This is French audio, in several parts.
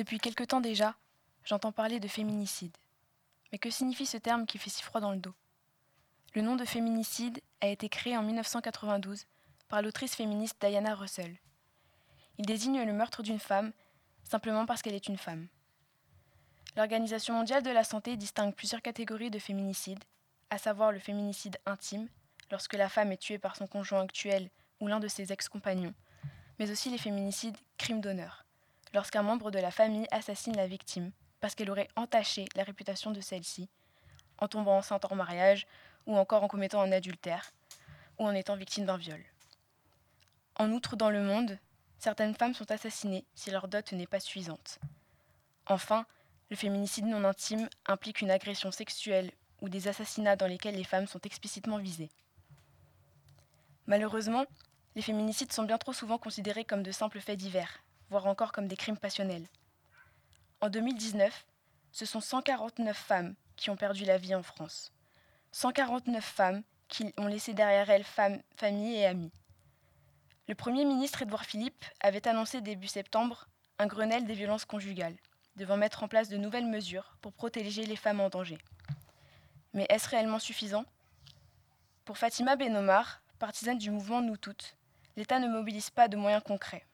Depuis quelque temps déjà, j'entends parler de féminicide. Mais que signifie ce terme qui fait si froid dans le dos? Le nom de féminicide a été créé en 1992 par l'autrice féministe Diana Russell. Il désigne le meurtre d'une femme simplement parce qu'elle est une femme. L'Organisation mondiale de la santé distingue plusieurs catégories de féminicide, à savoir le féminicide intime, lorsque la femme est tuée par son conjoint actuel ou l'un de ses ex-compagnons, mais aussi les féminicides crimes d'honneur, lorsqu'un membre de la famille assassine la victime parce qu'elle aurait entaché la réputation de celle-ci, en tombant enceinte hors mariage ou encore en commettant un adultère ou en étant victime d'un viol. En outre, dans le monde, certaines femmes sont assassinées si leur dot n'est pas suffisante. Enfin, le féminicide non intime implique une agression sexuelle ou des assassinats dans lesquels les femmes sont explicitement visées. Malheureusement, les féminicides sont bien trop souvent considérés comme de simples faits divers, voire encore comme des crimes passionnels. En 2019, ce sont 149 femmes qui ont perdu la vie en France. 149 femmes qui ont laissé derrière elles femmes, familles et amis. Le Premier ministre Édouard Philippe avait annoncé début septembre un Grenelle des violences conjugales, devant mettre en place de nouvelles mesures pour protéger les femmes en danger. Mais est-ce réellement suffisant? Pour Fatima Benomar, partisane du mouvement Nous Toutes, l'État ne mobilise pas de moyens concrets.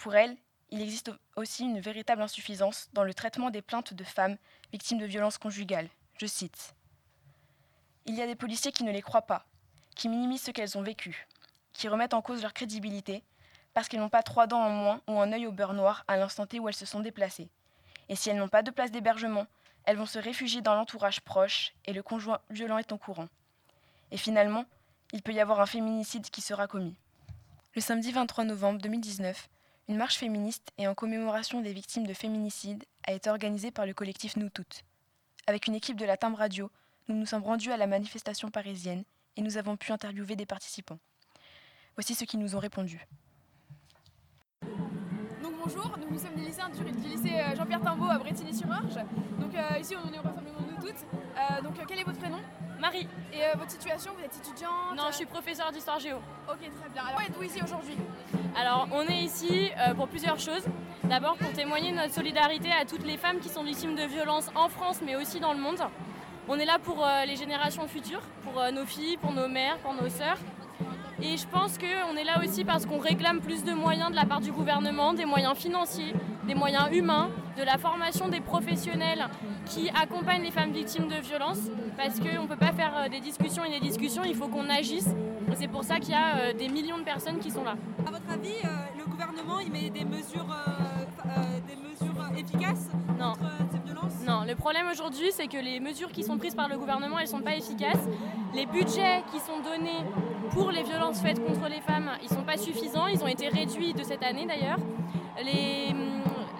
Pour elle, il existe aussi une véritable insuffisance dans le traitement des plaintes de femmes victimes de violences conjugales. Je cite. Il y a des policiers qui ne les croient pas, qui minimisent ce qu'elles ont vécu, qui remettent en cause leur crédibilité parce qu'elles n'ont pas trois dents en moins ou un œil au beurre noir à l'instant T où elles se sont déplacées. Et si elles n'ont pas de place d'hébergement, elles vont se réfugier dans l'entourage proche et le conjoint violent est en courant. Et finalement, il peut y avoir un féminicide qui sera commis. Le samedi 23 novembre 2019, une marche féministe et en commémoration des victimes de féminicide a été organisée par le collectif Nous Toutes. Avec une équipe de la Timbre Radio, nous nous sommes rendus à la manifestation parisienne et nous avons pu interviewer des participants. Voici ceux qui nous ont répondu. Bonjour, nous, sommes des lycéens du, lycée euh, Jean-Pierre Timbaud à Bretigny-sur-Orge. Donc euh, ici on est au rassemblement Nous Toutes. Euh, donc quel est votre prénom? Marie. Et votre situation, vous êtes étudiante? Non, je suis professeure d'histoire géo. Ok, très bien. Alors, êtes-vous ici aujourd'hui? Alors, on est ici pour plusieurs choses. D'abord, pour témoigner notre solidarité à toutes les femmes qui sont victimes de violences en France, mais aussi dans le monde. On est là pour les générations futures, pour nos filles, pour nos mères, pour nos sœurs. Et je pense qu'on est là aussi parce qu'on réclame plus de moyens de la part du gouvernement, des moyens financiers, des moyens humains, de la formation des professionnels qui accompagnent les femmes victimes de violences. Parce qu'on ne peut pas faire euh, des discussions et des discussions, il faut qu'on agisse. C'est pour ça qu'il y a euh, des millions de personnes qui sont là. À votre avis, euh, le gouvernement il met des mesures, des mesures efficaces non. contre ces violences Non, le problème aujourd'hui, c'est que les mesures qui sont prises par le gouvernement, elles ne sont pas efficaces. Les budgets qui sont donnés pour les violences faites contre les femmes, ils ne sont pas suffisants. Ils ont été réduits de cette année d'ailleurs. Les,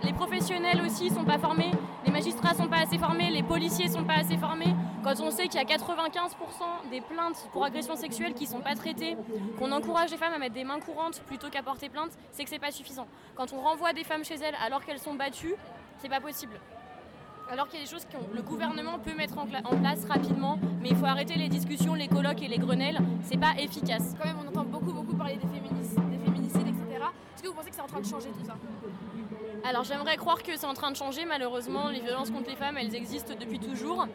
les professionnels aussi ne sont pas formés, les magistrats ne sont pas assez formés, les policiers ne sont pas assez formés. Quand on sait qu'il y a 95% des plaintes pour agression sexuelle qui ne sont pas traitées, qu'on encourage les femmes à mettre des mains courantes plutôt qu'à porter plainte, c'est que c'est pas suffisant. Quand on renvoie des femmes chez elles alors qu'elles sont battues, c'est pas possible. Alors qu'il y a des choses que le gouvernement peut mettre en, place rapidement, mais il faut arrêter les discussions, les colloques et les grenelles, c'est pas efficace. Quand même, on entend beaucoup, beaucoup parler des des féminicides etc. Est-ce que vous pensez que c'est en train de changer tout ça? Alors j'aimerais croire que c'est en train de changer, malheureusement les violences contre les femmes elles existent depuis toujours.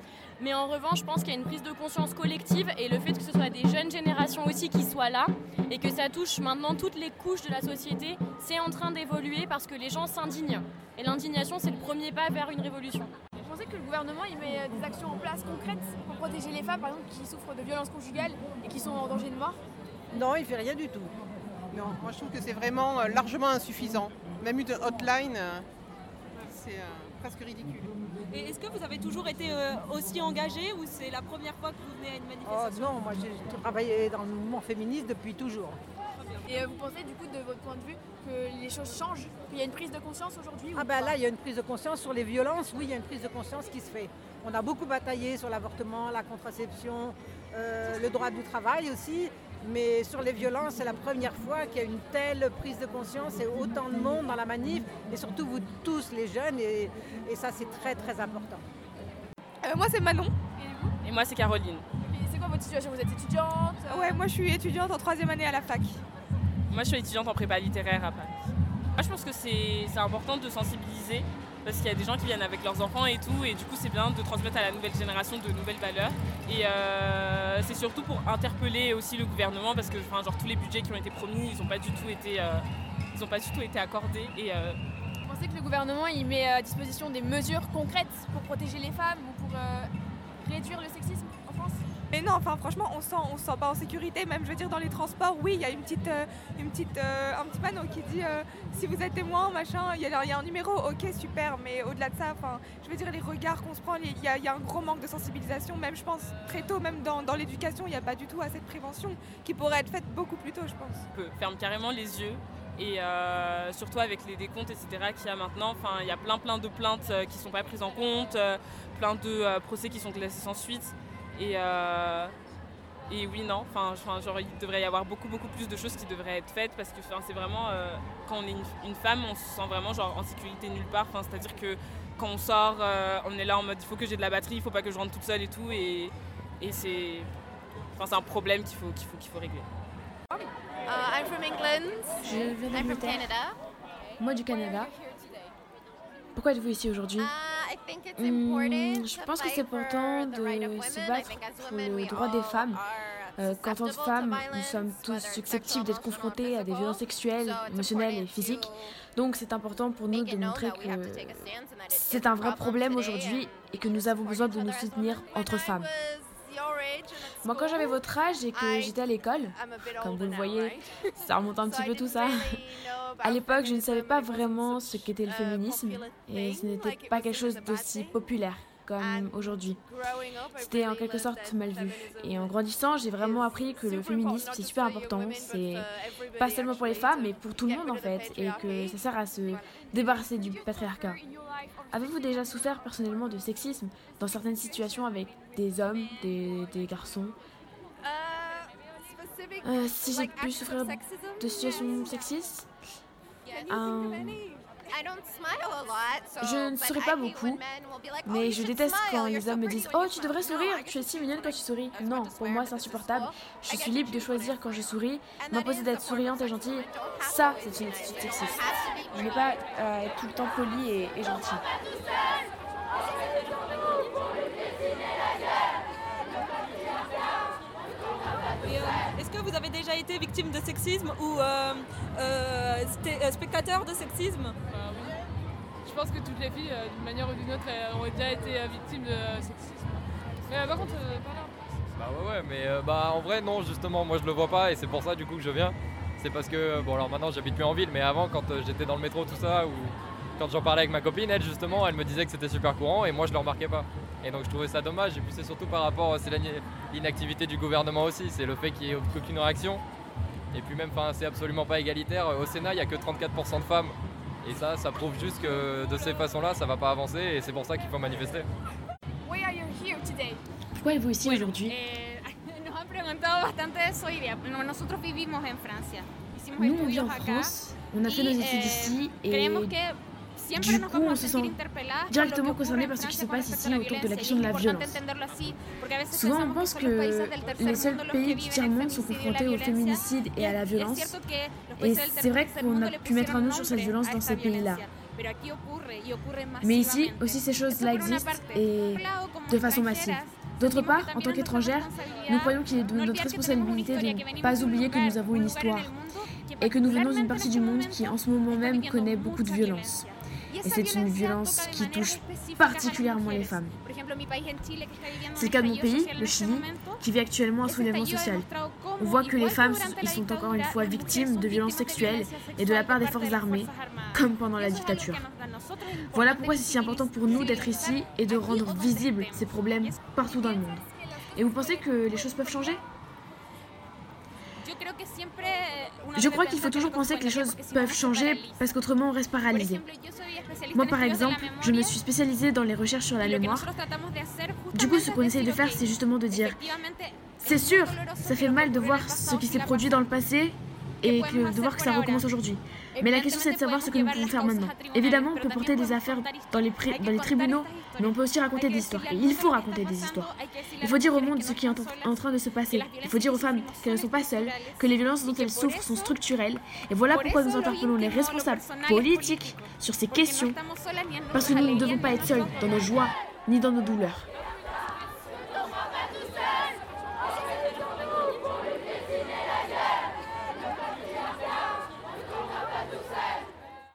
Mais en revanche je pense qu'il y a une prise de conscience collective et le fait que ce soit des jeunes générations aussi qui soient là et que ça touche maintenant toutes les couches de la société, c'est en train d'évoluer parce que les gens s'indignent. Et l'indignation c'est le premier pas vers une révolution. Vous pensez que le gouvernement il met des actions en place concrètes pour protéger les femmes par exemple qui souffrent de violences conjugales et qui sont en danger de mort? Non, il fait rien du tout. Non, moi je trouve que c'est vraiment euh, largement insuffisant. Même une hotline, euh, c'est euh, presque ridicule. Et est-ce que vous avez toujours été aussi engagé ou c'est la première fois que vous venez à une manifestation? Oh non, moi j'ai travaillé dans le mouvement féministe depuis toujours. Et vous pensez du coup de votre point de vue que les choses changent, qu'il y a une prise de conscience aujourd'hui Ah ben là il y a une prise de conscience sur les violences, oui il y a une prise de conscience qui se fait. On a beaucoup bataillé sur l'avortement, la contraception, le droit du travail aussi. Mais sur les violences, c'est la première fois qu'il y a une telle prise de conscience et autant de monde dans la manif, et surtout vous tous les jeunes, et, ça c'est très très important. Euh, moi c'est Manon. Et vous? Et moi c'est Caroline. c'est quoi votre situation? Vous êtes étudiante Ouais, moi je suis étudiante en troisième année à la fac. Moi je suis étudiante en prépa littéraire à Paris. Moi, je pense que c'est c'est important de sensibiliser parce qu'il y a des gens qui viennent avec leurs enfants et tout, et du coup, c'est bien de transmettre à la nouvelle génération de nouvelles valeurs. Et euh, surtout pour interpeller aussi le gouvernement parce que, genre tous les budgets qui ont été promis, n'ont pas du tout été, euh, pas du tout été accordés. Euh, Vous pensez que le gouvernement il met à disposition des mesures concrètes pour protéger les femmes ou pour euh, réduire le sexisme? Mais non, enfin franchement, on sent, on se sent pas en sécurité. Même, je veux dire, dans les transports, oui, il y a une petite, euh, une petite, euh, un petit panneau qui dit euh, si vous êtes témoin, machin, il y, y a un numéro. Ok, super. Mais au-delà de ça, enfin, je veux dire, les regards qu'on se prend, il y, y a un gros manque de sensibilisation. Même, je pense, très tôt, même dans, dans l'éducation, il n'y a pas du tout assez de prévention qui pourrait être faite beaucoup plus tôt, je pense. on peut- ferme carrément les yeux. Et surtout avec les décomptes, etc., qu'il y a maintenant, il y a plein plein de plaintes qui sont pas prises en compte, plein de procès qui sont classés sans suite. Et, euh, et oui, non, enfin, genre, il devrait y avoir beaucoup beaucoup plus de choses qui devraient être faites parce que enfin, c'est vraiment, euh, quand on est une, une femme, on se sent vraiment genre, en sécurité nulle part. Enfin, C'est-à-dire que quand on sort, euh, on est là en mode il faut que j'ai de la batterie, il faut pas que je rentre toute seule et tout. Et, et c'est enfin, c'est un problème qu'il faut, qu'il faut, qu'il faut régler. Uh, I'm from England. Je viens I'm from. Canada. Moi du Canada. Pourquoi êtes-vous ici aujourd'hui? Uh, Hmm, je pense que c'est important de se battre pour le droit des femmes. Euh, Qu'en tant que femmes, nous sommes tous susceptibles d'être confrontés à des violences sexuelles, émotionnelles et physiques. Donc c'est important pour nous de montrer que c'est un vrai problème aujourd'hui et que nous avons besoin de nous soutenir entre femmes. Moi quand j'avais votre âge et que j'étais à l'école, comme vous le voyez, ça remonte un petit peu tout ça. À l'époque, je ne savais pas vraiment ce qu'était le féminisme et ce n'était pas quelque chose d'aussi populaire comme aujourd'hui. C'était en quelque sorte mal vu. Et en grandissant, j'ai vraiment is appris que le féminisme c'est super important. C'est pas seulement pour les femmes, mais pour tout le monde en fait, et que ça sert à se débarrasser du patriarcat. Avez-vous déjà souffert personnellement de sexisme dans certaines situations avec des hommes, des, garçons? Uh, Euh, Si j'ai pu souffrir de situations sexistes euh, Je ne souris pas beaucoup, oh, mais you je déteste quand les hommes me disent Oh, you tu smile." devrais sourire, tu es si mignonne quand tu souris. Non, pour moi c'est insupportable. Je suis libre de choisir quand je souris. M'imposer d'être souriante et gentille, ça c'est une attitude It sexiste. Je n'ai pretty. pas euh, être tout le temps poli et, et gentil. Et, euh, Est-ce que vous avez déjà été victime de sexisme ou euh, euh, euh, spectateur de sexisme? Bah oui. Je pense que toutes les filles, euh, d'une manière ou d'une autre, ont déjà été euh, victimes de sexisme. Mais euh, par contre, euh, pas là. Bah ouais ouais mais euh, bah en vrai non justement moi je le vois pas et c'est pour ça du coup que je viens. C'est parce que bon alors maintenant j'habite plus en ville mais avant quand euh, j'étais dans le métro tout ça ou quand j'en parlais avec ma copine elle justement elle me disait que c'était super courant et moi je le remarquais pas. Et donc je trouvais ça dommage et puis c'est surtout par rapport c'est l'ini- l'inactivité du gouvernement aussi, c'est le fait qu'il n'y ait aucune réaction. Et puis même enfin c'est absolument pas égalitaire. Au Sénat il n'y a que 34% de femmes. Et ça, ça prouve juste que de ces façons-là, ça va pas avancer et c'est pour ça qu'il faut manifester. Why are you here today? Pourquoi êtes-vous ici aujourd'hui? Eh, nos han preguntado bastante de eso no- nosotros vivimos en Francia. Hicimos Nous on vit en acá France, on a fait nos études eh, ici et du coup on se sent directement concerné par ce qui se passe ici autour de la question de la violence. Souvent on pense que les seuls pays du tiers-monde sont confrontés au féminicide et à la violence. Et c'est vrai qu'on a pu mettre un nom sur cette violence dans ces pays-là. Mais ici aussi ces choses-là existent et de façon massive. D'autre part, en tant qu'étrangères, nous croyons qu'il est de no notre responsabilité de ne pas oublier que nous avons un une histoire et que nous venons d'une partie du monde qui en ce moment même connaît beaucoup de violence. Et c'est une violence qui touche particulièrement les femmes. C'est le cas de mon pays, le Chili, qui vit actuellement un soulèvement social. On voit que les femmes y sont encore une fois victimes de violences sexuelles et de la part des forces armées, comme pendant la dictature. Voilà pourquoi c'est si important pour nous d'être ici et de rendre visibles ces problèmes partout dans le monde. Et vous pensez que les choses peuvent changer? Je debe crois qu'il faut toujours penser que les choses peuvent changer parce qu'autrement on reste paralysé. Moi par exemple, je me suis spécialisée dans les recherches sur la mémoire. Du coup, ce qu'on essaye de faire, c'est justement de dire c'est sûr, ça fait mal de voir ce qui s'est produit dans le passé et que, de voir que ça recommence aujourd'hui. Mais la question c'est de savoir ce que nous pouvons faire maintenant. Évidemment, on peut porter des affaires dans les, dans les tribunaux, mais on peut aussi raconter des histoires. Et il faut raconter des histoires. Il faut dire au monde ce qui est en, en train de se passer. Il faut dire aux femmes qu'elles ne sont pas seules, que les violences dont elles souffrent sont structurelles. Et voilà pourquoi nous interpellons les responsables politiques sur ces questions. Parce que nous ne devons pas être seuls dans nos joies ni dans nos douleurs.